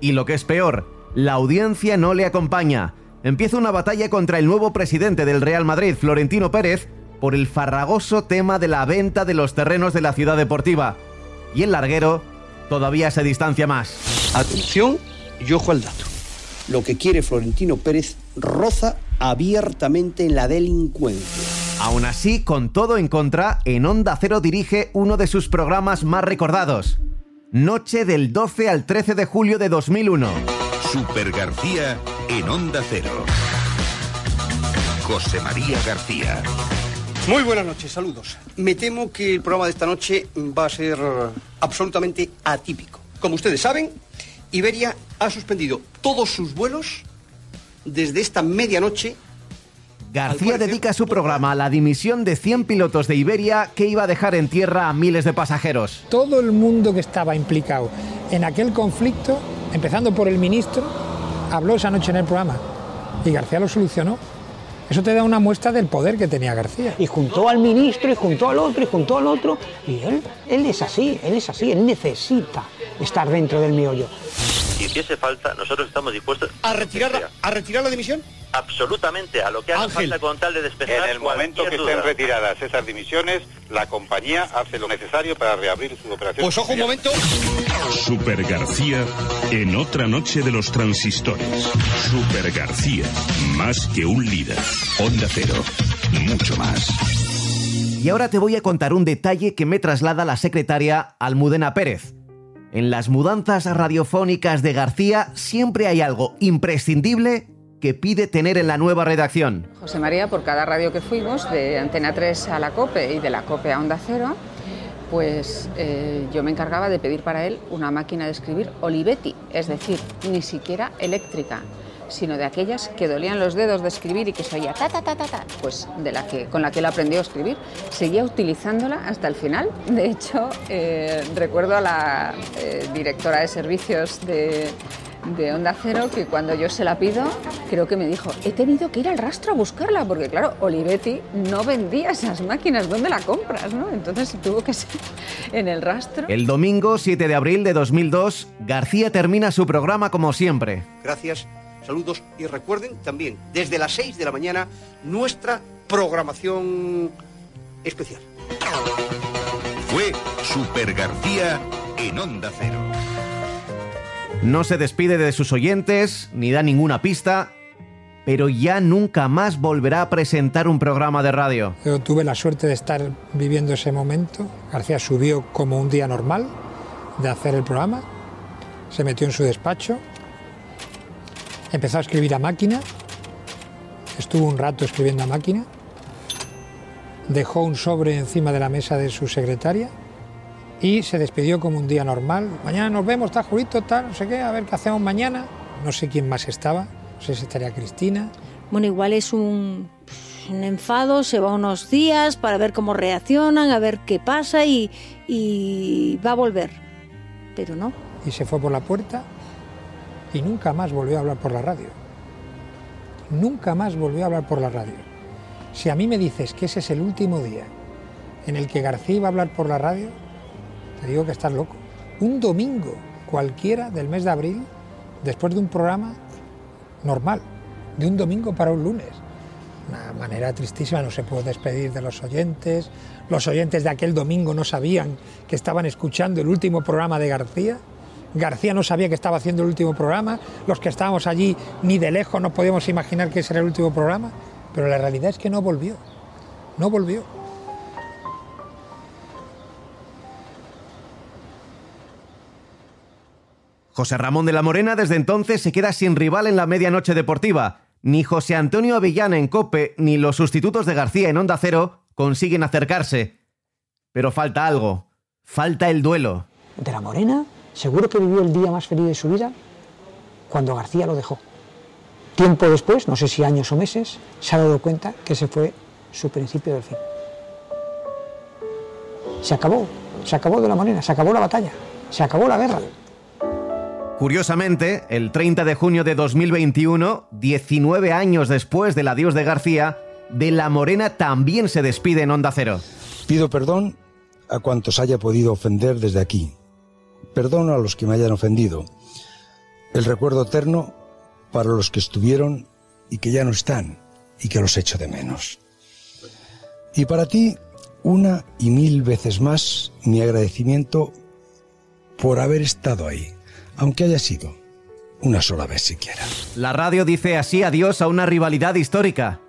Speaker 1: Y lo que es peor, la audiencia no le acompaña. Empieza una batalla contra el nuevo presidente del Real Madrid, Florentino Pérez, por el farragoso tema de la venta de los terrenos de la ciudad deportiva. Y el larguero todavía se distancia más.
Speaker 12: Atención y ojo al dato. Lo que quiere Florentino Pérez roza abiertamente en la delincuencia.
Speaker 1: Aún así, con todo en contra, en Onda Cero dirige uno de sus programas más recordados. Noche del 12 al 13 de julio de 2001.
Speaker 35: Super García en Onda Cero. José María García.
Speaker 12: Muy buenas noches, saludos. Me temo que el programa de esta noche va a ser absolutamente atípico. Como ustedes saben, Iberia ha suspendido todos sus vuelos desde esta medianoche.
Speaker 1: García dedica su programa a la dimisión de 100 pilotos de Iberia que iba a dejar en tierra a miles de pasajeros.
Speaker 21: Todo el mundo que estaba implicado en aquel conflicto, empezando por el ministro, habló esa noche en el programa y García lo solucionó. Eso te da una muestra del poder que tenía García.
Speaker 30: Y juntó al ministro, y juntó al otro, y juntó al otro. Y él, él es así, él es así, él necesita estar dentro del miollo.
Speaker 37: Si hiciese falta, nosotros estamos dispuestos
Speaker 12: ¿A retirar, a retirar la dimisión?
Speaker 38: absolutamente a lo que haga falta con tal de despejar
Speaker 11: En el momento que estén
Speaker 38: duda.
Speaker 11: retiradas esas dimisiones, la compañía hace lo necesario para reabrir su operación.
Speaker 38: Pues ojo un momento.
Speaker 36: Super García en otra noche de los transistores. Super García, más que un líder. Onda Cero, mucho más.
Speaker 1: Y ahora te voy a contar un detalle que me traslada la secretaria Almudena Pérez. En las mudanzas radiofónicas de García siempre hay algo imprescindible que pide tener en la nueva redacción.
Speaker 29: José María, por cada radio que fuimos, de Antena 3 a la COPE y de la COPE a Onda Cero, pues eh, yo me encargaba de pedir para él una máquina de escribir Olivetti, es decir, ni siquiera eléctrica, sino de aquellas que dolían los dedos de escribir y que se oía ta ta ta ta ta, pues de la que con la que él aprendió a escribir, seguía utilizándola hasta el final. De hecho, eh, recuerdo a la eh, directora de servicios de de Onda Cero que cuando yo se la pido, creo que me dijo, he tenido que ir al rastro a buscarla, porque claro, Olivetti no vendía esas máquinas, ¿dónde la compras? No? Entonces tuvo que ser en el rastro.
Speaker 1: El domingo 7 de abril de 2002, García termina su programa como siempre.
Speaker 39: Gracias, saludos y recuerden también, desde las 6 de la mañana, nuestra programación especial.
Speaker 36: Fue Super García en Onda Cero.
Speaker 1: No se despide de sus oyentes ni da ninguna pista, pero ya nunca más volverá a presentar un programa de radio.
Speaker 21: Yo tuve la suerte de estar viviendo ese momento. García subió como un día normal de hacer el programa, se metió en su despacho, empezó a escribir a máquina, estuvo un rato escribiendo a máquina, dejó un sobre encima de la mesa de su secretaria y se despidió como un día normal. Mañana nos vemos, está Julito, tal, no sé qué, a ver qué hacemos mañana. No sé quién más estaba, no sé si estaría Cristina.
Speaker 40: Bueno, igual es un, un enfado, se va unos días para ver cómo reaccionan, a ver qué pasa y, y va a volver. Pero no.
Speaker 21: Y se fue por la puerta y nunca más volvió a hablar por la radio. Nunca más volvió a hablar por la radio. Si a mí me dices que ese es el último día en el que García iba a hablar por la radio, te digo que estás loco. Un domingo cualquiera del mes de abril, después de un programa normal, de un domingo para un lunes. Una manera tristísima, no se puede despedir de los oyentes. Los oyentes de aquel domingo no sabían que estaban escuchando el último programa de García. García no sabía que estaba haciendo el último programa. Los que estábamos allí ni de lejos no podíamos imaginar que ese era el último programa. Pero la realidad es que no volvió. No volvió.
Speaker 1: José Ramón de la Morena desde entonces se queda sin rival en la medianoche deportiva. Ni José Antonio Avellana en Cope, ni los sustitutos de García en Onda Cero consiguen acercarse. Pero falta algo. Falta el duelo.
Speaker 30: De la Morena, seguro que vivió el día más feliz de su vida cuando García lo dejó. Tiempo después, no sé si años o meses, se ha dado cuenta que ese fue su principio del fin. Se acabó, se acabó de la Morena, se acabó la batalla, se acabó la guerra.
Speaker 1: Curiosamente, el 30 de junio de 2021, 19 años después del adiós de García, De la Morena también se despide en Onda Cero.
Speaker 41: Pido perdón a cuantos haya podido ofender desde aquí. Perdón a los que me hayan ofendido. El recuerdo eterno para los que estuvieron y que ya no están y que los echo de menos. Y para ti, una y mil veces más mi agradecimiento por haber estado ahí, aunque haya sido una sola vez siquiera.
Speaker 1: La radio dice así adiós a una rivalidad histórica.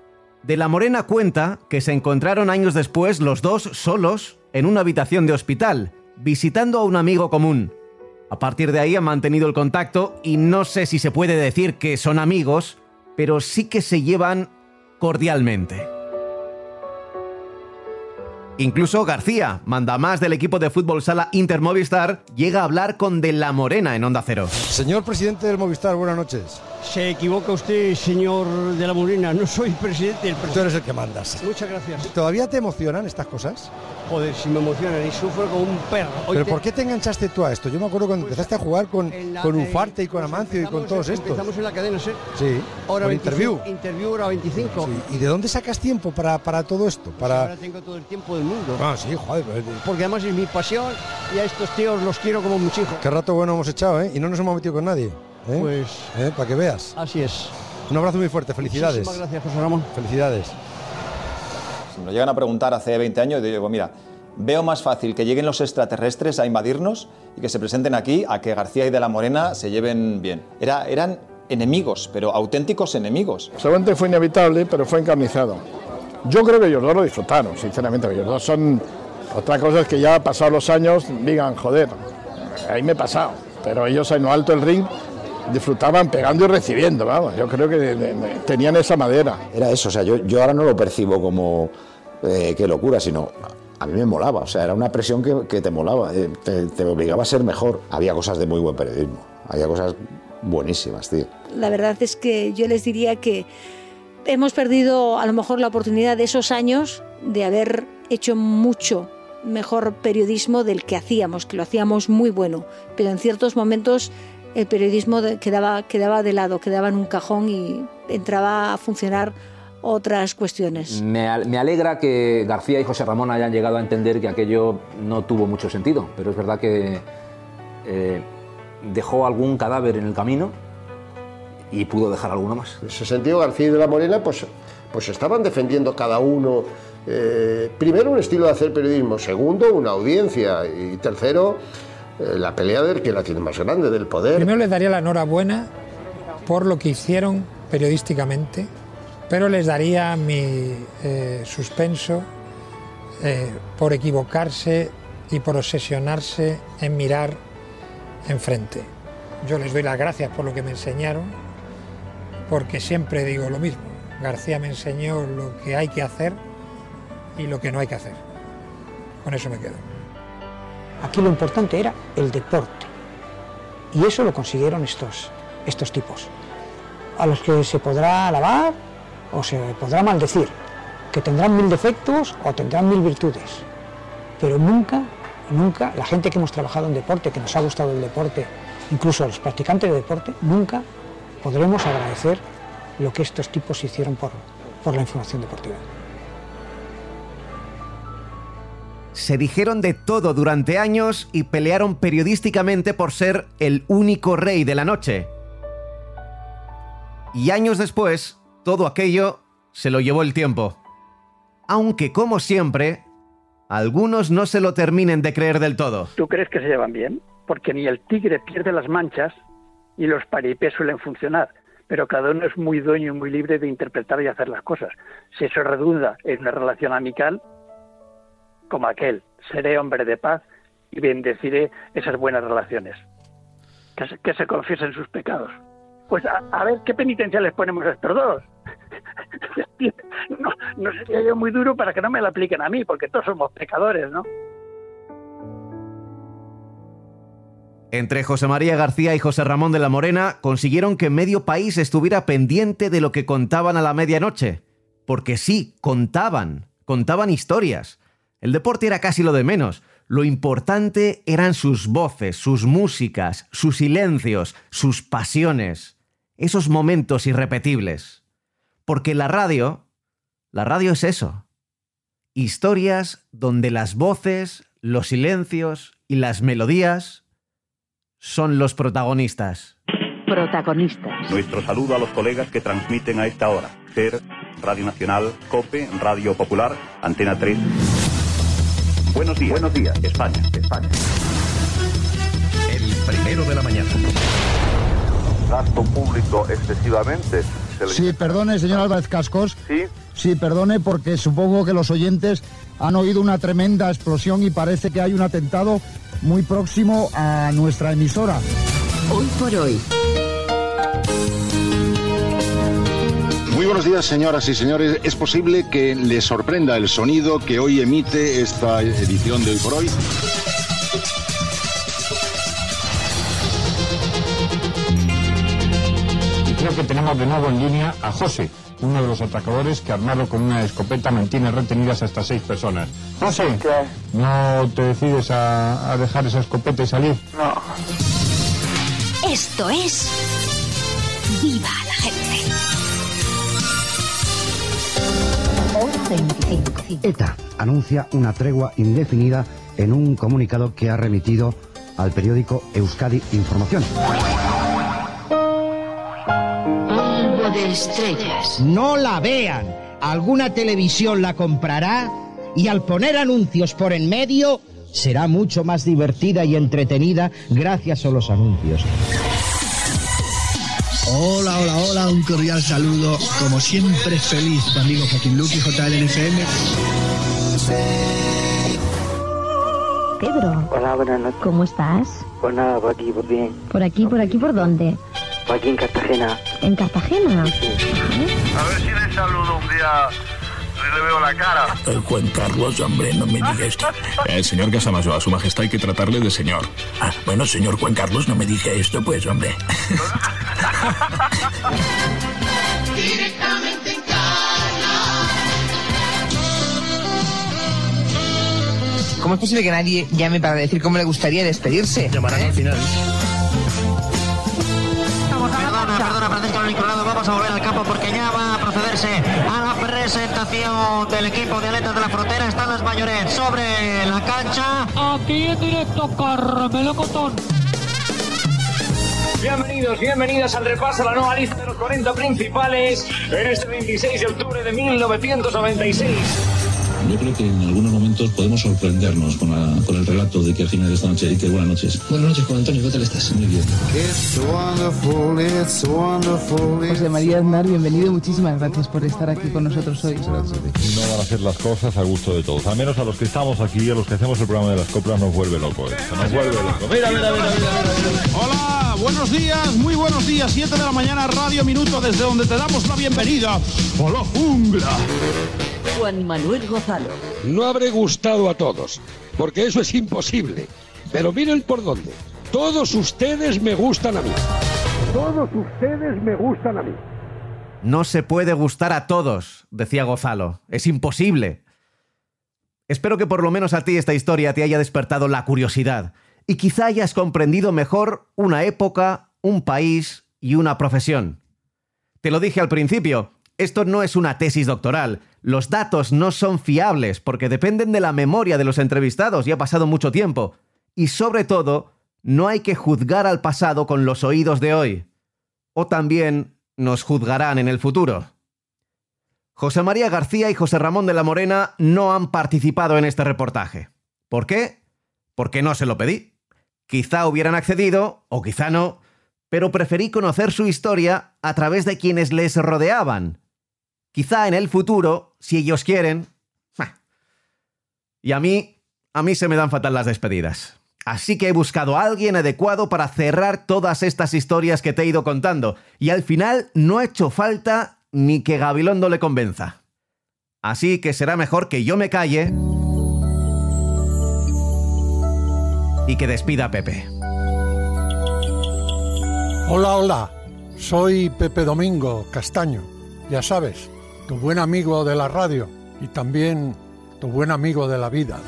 Speaker 1: De la Morena cuenta que se encontraron años después los dos solos en una habitación de hospital, visitando a un amigo común. A partir de ahí han mantenido el contacto y no sé si se puede decir que son amigos, pero sí que se llevan cordialmente. Incluso García, mandamás del equipo de fútbol sala Inter Movistar, llega a hablar con De la Morena en Onda Cero.
Speaker 42: Señor presidente del Movistar, buenas noches.
Speaker 32: Se equivoca usted, señor de la Morena. No soy presidente del
Speaker 42: Tú eres el que mandas.
Speaker 32: Muchas gracias.
Speaker 42: ¿Todavía te emocionan estas cosas?
Speaker 32: Joder, si me emocionan y sufro como un perro. Hoy
Speaker 42: ¿Pero
Speaker 32: te-
Speaker 42: por qué te enganchaste tú a esto? Yo me acuerdo cuando empezaste a jugar con,
Speaker 32: la-
Speaker 42: con
Speaker 32: eh,
Speaker 42: Ufarte y con Amancio y con todos estos.
Speaker 32: Empezamos en la cadena SER.
Speaker 42: Sí,
Speaker 32: Hora
Speaker 42: con
Speaker 32: 25,
Speaker 42: Interview.
Speaker 32: Interview hora 25.
Speaker 42: Sí, ¿Y de dónde sacas tiempo para, para todo esto? Para...
Speaker 32: Ahora tengo todo el tiempo del mundo.
Speaker 42: Ah, sí, joder. pues,
Speaker 32: Porque además es mi pasión y a estos tíos los quiero como mis hijos.
Speaker 42: Qué rato bueno hemos echado, ¿eh? Y no nos hemos metido con nadie. ¿eh?
Speaker 32: Pues-
Speaker 42: ¿Eh? Para que veas.
Speaker 32: Así es.
Speaker 42: Un abrazo muy fuerte, felicidades.
Speaker 32: Muchísimas gracias, José Ramón.
Speaker 42: Felicidades.
Speaker 24: Si me lo llegan a preguntar hace 20 años, digo, mira, veo más fácil que lleguen los extraterrestres a invadirnos y que se presenten aquí a que García y de la Morena se lleven bien. Era, eran enemigos, pero auténticos enemigos.
Speaker 15: Seguramente fue inevitable, pero fue encarnizado. Yo creo que ellos dos lo disfrutaron, sinceramente. Ellos dos son. Otra cosa es que ya pasados los años digan, joder, ahí me he pasado. Pero ellos en lo alto del ring disfrutaban pegando y recibiendo, vamos. Yo creo que de- de- de- tenían esa madera.
Speaker 6: Era eso, o sea, yo, yo ahora no lo percibo como eh, qué locura, sino a mí me molaba, o sea, era una presión que, que te molaba, eh, te, te obligaba a ser mejor. Había cosas de muy buen periodismo, había cosas buenísimas, tío.
Speaker 40: La verdad es que yo les diría que hemos perdido a lo mejor la oportunidad de esos años de haber hecho mucho mejor periodismo del que hacíamos, que lo hacíamos muy bueno, pero en ciertos momentos el periodismo quedaba, quedaba de lado, quedaba en un cajón y entraba a funcionar otras cuestiones.
Speaker 25: Me alegra que García y José Ramón hayan llegado a entender que aquello no tuvo mucho sentido, pero es verdad que eh, dejó algún cadáver en el camino y pudo dejar alguno más.
Speaker 43: En ese sentido, García y de la Morena, pues, pues estaban defendiendo cada uno, eh, primero, un estilo de hacer periodismo, segundo, una audiencia, y tercero, eh, la pelea del que la tiene más grande, del poder.
Speaker 21: Primero les daría la enhorabuena por lo que hicieron periodísticamente, pero les daría mi eh, suspenso eh, por equivocarse y por obsesionarse en mirar enfrente. Yo les doy las gracias por lo que me enseñaron, porque siempre digo lo mismo. García me enseñó lo que hay que hacer y lo que no hay que hacer. Con eso me quedo.
Speaker 30: Aquí lo importante era el deporte. Y eso lo consiguieron estos, estos tipos. A los que se podrá alabar o se podrá maldecir, que tendrán mil defectos o tendrán mil virtudes. Pero nunca, nunca, la gente que hemos trabajado en deporte, que nos ha gustado el deporte, incluso los practicantes de deporte, nunca podremos agradecer lo que estos tipos hicieron por, por la información deportiva.
Speaker 1: Se dijeron de todo durante años y pelearon periodísticamente por ser el único rey de la noche. Y años después, todo aquello se lo llevó el tiempo. Aunque, como siempre, algunos no se lo terminen de creer del todo.
Speaker 16: ¿Tú crees que se llevan bien? Porque ni el tigre pierde las manchas y los paripés suelen funcionar. Pero cada uno es muy dueño y muy libre de interpretar y hacer las cosas. Si eso redunda en una relación amical, como aquel, seré hombre de paz y bendeciré esas buenas relaciones. Que se, confiesen sus pecados. Pues a, a ver qué penitencia les ponemos a estos dos. no, no sería yo muy duro para que no me la apliquen a mí, porque todos somos pecadores, ¿no?
Speaker 1: Entre José María García y José Ramón de la Morena consiguieron que medio país estuviera pendiente de lo que contaban a la medianoche. Porque sí, contaban, contaban historias. El deporte era casi lo de menos. Lo importante eran sus voces, sus músicas, sus silencios, sus pasiones. Esos momentos irrepetibles. Porque la radio, la radio es eso. Historias donde las voces, los silencios y las melodías son los protagonistas.
Speaker 44: Protagonistas.
Speaker 45: Nuestro saludo a los colegas que transmiten a esta hora. SER, Radio Nacional, COPE, Radio Popular, Antena 3. Buenos días. Buenos días, España. España.
Speaker 46: El primero de la mañana.
Speaker 47: Gasto público excesivamente.
Speaker 48: Sí, perdone, señor Álvarez Cascos.
Speaker 47: Sí.
Speaker 48: Sí, perdone, porque supongo que los oyentes han oído una tremenda explosión y parece que hay un atentado muy próximo a nuestra emisora.
Speaker 44: Hoy por hoy.
Speaker 35: Muy buenos días, señoras y señores. Es posible que les sorprenda el sonido que hoy emite esta edición de Hoy por Hoy.
Speaker 49: Y creo que tenemos de nuevo en línea a José, uno de los atracadores que armado con una escopeta mantiene retenidas hasta seis personas. José, ¿no te decides a, a dejar esa escopeta y salir?
Speaker 44: No. Esto es. ¡Viva la gente! Hora 25.
Speaker 50: ETA anuncia una tregua indefinida en un comunicado que ha remitido al periódico Euskadi Información.
Speaker 51: De estrellas.
Speaker 52: No la vean. Alguna televisión la comprará y al poner anuncios por en medio será mucho más divertida y entretenida gracias a los anuncios.
Speaker 53: Hola, hola, hola, un cordial saludo. Como siempre, feliz, tu amigo Joaquín Luqui, JLNFM.
Speaker 54: Pedro.
Speaker 55: Hola, buenas noches.
Speaker 54: ¿Cómo estás?
Speaker 55: Pues nada, por aquí, por bien.
Speaker 54: ¿Por aquí, por aquí, por dónde?
Speaker 55: Por aquí en Cartagena.
Speaker 54: ¿En Cartagena?
Speaker 56: A ver si le saludo un día y le veo la cara.
Speaker 53: El Juan Carlos, hombre, no me diga esto.
Speaker 57: Eh, señor Casamayo, a su majestad hay que tratarle de señor.
Speaker 53: Ah, bueno, señor Juan Carlos, no me diga esto, pues, hombre.
Speaker 51: Directamente en
Speaker 58: ¿Cómo es posible que nadie llame para decir cómo le gustaría despedirse?
Speaker 53: Llamarán al final.
Speaker 59: Vamos a volver al campo porque ya va a procederse a la presentación del equipo de Aletas de la Frontera. Están las mayores sobre la cancha.
Speaker 60: Aquí en directo, Carmelo Cotón.
Speaker 61: Bienvenidos, bienvenidas al repaso a la nueva lista de los 40 principales en este 26 de octubre de 1996.
Speaker 62: Yo creo que en algunos momentos podemos sorprendernos con, la- con el relato de que al final de esta noche hay que buenas noches. Buenas noches, Juan Antonio, ¿qué tal estás? Muy bien.
Speaker 58: José María Aznar, bienvenido. Muchísimas gracias por estar aquí con nosotros hoy.
Speaker 63: No van a hacer las cosas a gusto de todos. Al menos a los que estamos aquí, a los que hacemos el programa de las coplas, nos vuelve loco esto. Nos vuelve loco. Mira, mira, mira, mira.
Speaker 64: Hola, buenos días, muy buenos días. 7 de la mañana, Radio Minuto, desde donde te damos la bienvenida a la jungla.
Speaker 51: Juan Manuel Gonzalo.
Speaker 42: No habré gustado a todos, porque eso es imposible. Pero miren por dónde. Todos ustedes me gustan a mí.
Speaker 65: Todos ustedes me gustan a mí.
Speaker 1: No se puede gustar a todos, decía Gozalo. Es imposible. Espero que por lo menos a ti esta historia te haya despertado la curiosidad y quizá hayas comprendido mejor una época, un país y una profesión. Te lo dije al principio, esto no es una tesis doctoral. Los datos no son fiables porque dependen de la memoria de los entrevistados y ha pasado mucho tiempo. Y sobre todo, no hay que juzgar al pasado con los oídos de hoy. O también nos juzgarán en el futuro. José María García y José Ramón de la Morena no han participado en este reportaje. ¿Por qué? Porque no se lo pedí. Quizá hubieran accedido, o quizá no, pero preferí conocer su historia a través de quienes les rodeaban. Quizá en el futuro, si ellos quieren... Y a mí, a mí se me dan fatal las despedidas. Así que he buscado a alguien adecuado para cerrar todas estas historias que te he ido contando, y al final no ha hecho falta ni que Gabilondo le convenza. Así que será mejor que yo me calle y que despida a Pepe.
Speaker 37: Hola, hola. Soy Pepe Domingo Castaño. Ya sabes, tu buen amigo de la radio y también tu buen amigo de la vida.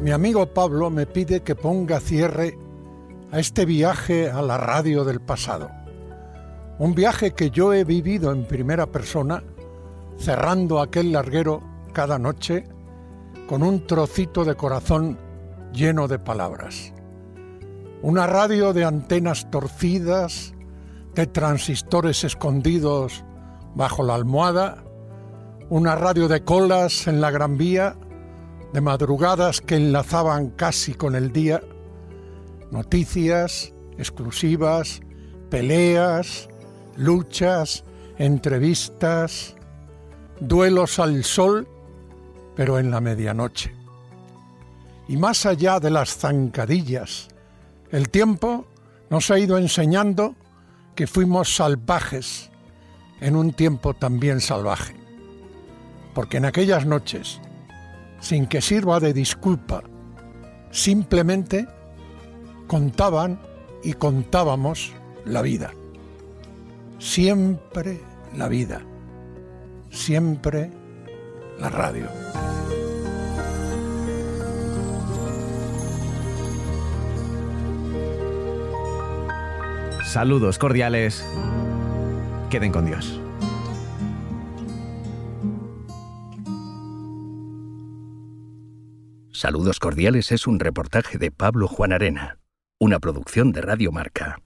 Speaker 37: Mi amigo Pablo me pide que ponga cierre a este viaje a la radio del pasado. Un viaje que yo he vivido en primera persona, cerrando aquel larguero cada noche con un trocito de corazón lleno de palabras. Una radio de antenas torcidas, de transistores escondidos bajo la almohada, una radio de colas en la Gran Vía, de madrugadas que enlazaban casi con el día, noticias exclusivas, peleas, luchas, entrevistas, duelos al sol, pero en la medianoche. Y más allá de las zancadillas, el tiempo nos ha ido enseñando que fuimos salvajes en un tiempo también salvaje. Porque en aquellas noches, sin que sirva de disculpa, simplemente contaban y contábamos la vida. Siempre la vida. Siempre la radio.
Speaker 1: Saludos cordiales. Queden con Dios.
Speaker 42: Saludos Cordiales es un reportaje de Pablo Juan Arena, una producción de Radio Marca.